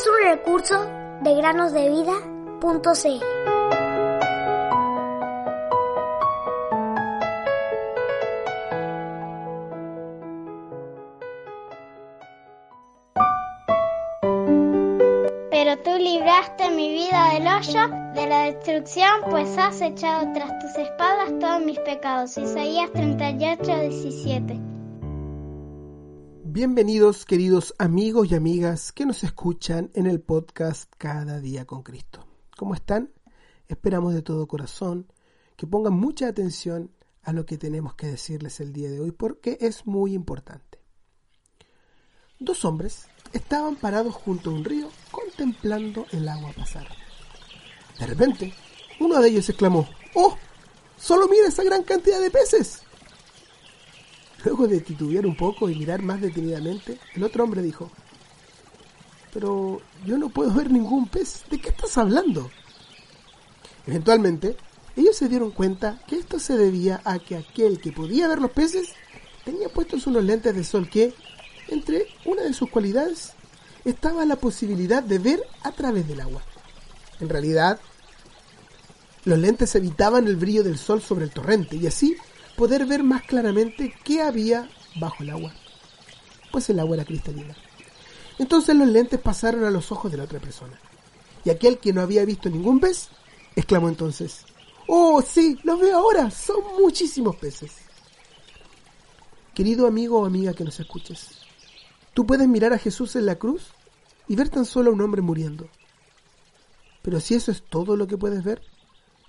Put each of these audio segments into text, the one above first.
es un recurso de granosdevida.cl. Pero tú libraste mi vida del hoyo, de la destrucción, pues has echado tras tus espadas todos mis pecados. Isaías 38, 17. Bienvenidos queridos amigos y amigas que nos escuchan en el podcast Cada día con Cristo. ¿Cómo están? Esperamos de todo corazón que pongan mucha atención a lo que tenemos que decirles el día de hoy porque es muy importante. Dos hombres estaban parados junto a un río contemplando el agua pasar. De repente, uno de ellos exclamó, ¡Oh! ¡Solo mira esa gran cantidad de peces! Luego de titubear un poco y mirar más detenidamente, el otro hombre dijo, Pero yo no puedo ver ningún pez. ¿De qué estás hablando? Eventualmente, ellos se dieron cuenta que esto se debía a que aquel que podía ver los peces tenía puestos unos lentes de sol que, entre una de sus cualidades, estaba la posibilidad de ver a través del agua. En realidad, los lentes evitaban el brillo del sol sobre el torrente y así poder ver más claramente qué había bajo el agua, pues el agua era cristalina. Entonces los lentes pasaron a los ojos de la otra persona, y aquel que no había visto ningún pez, exclamó entonces, ¡Oh, sí, los veo ahora! Son muchísimos peces. Querido amigo o amiga que nos escuches, tú puedes mirar a Jesús en la cruz y ver tan solo a un hombre muriendo. Pero si eso es todo lo que puedes ver,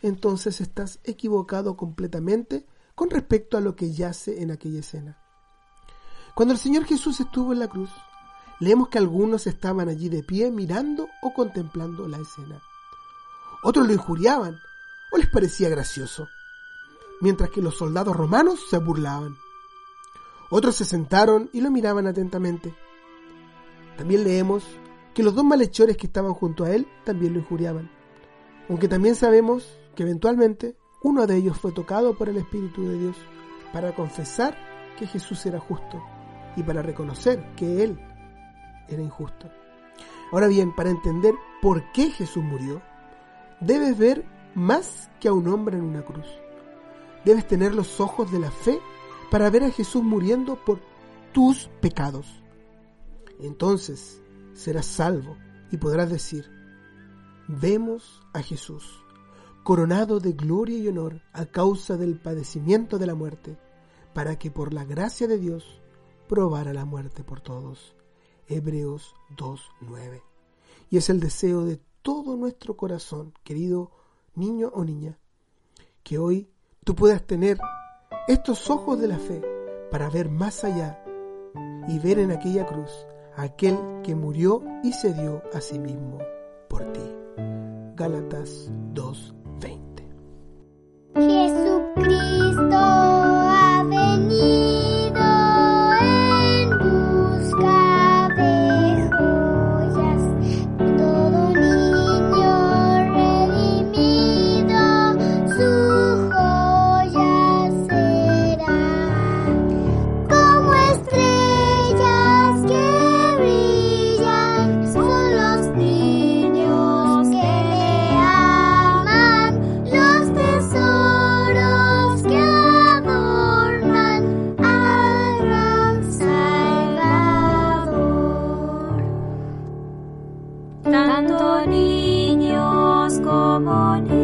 entonces estás equivocado completamente con respecto a lo que yace en aquella escena. Cuando el Señor Jesús estuvo en la cruz, leemos que algunos estaban allí de pie mirando o contemplando la escena. Otros lo injuriaban o les parecía gracioso, mientras que los soldados romanos se burlaban. Otros se sentaron y lo miraban atentamente. También leemos que los dos malhechores que estaban junto a él también lo injuriaban, aunque también sabemos que eventualmente uno de ellos fue tocado por el Espíritu de Dios para confesar que Jesús era justo y para reconocer que Él era injusto. Ahora bien, para entender por qué Jesús murió, debes ver más que a un hombre en una cruz. Debes tener los ojos de la fe para ver a Jesús muriendo por tus pecados. Entonces serás salvo y podrás decir, vemos a Jesús coronado de gloria y honor a causa del padecimiento de la muerte, para que por la gracia de Dios probara la muerte por todos. Hebreos 2.9. Y es el deseo de todo nuestro corazón, querido niño o niña, que hoy tú puedas tener estos ojos de la fe para ver más allá y ver en aquella cruz aquel que murió y se dio a sí mismo por ti. Gálatas 2 on in.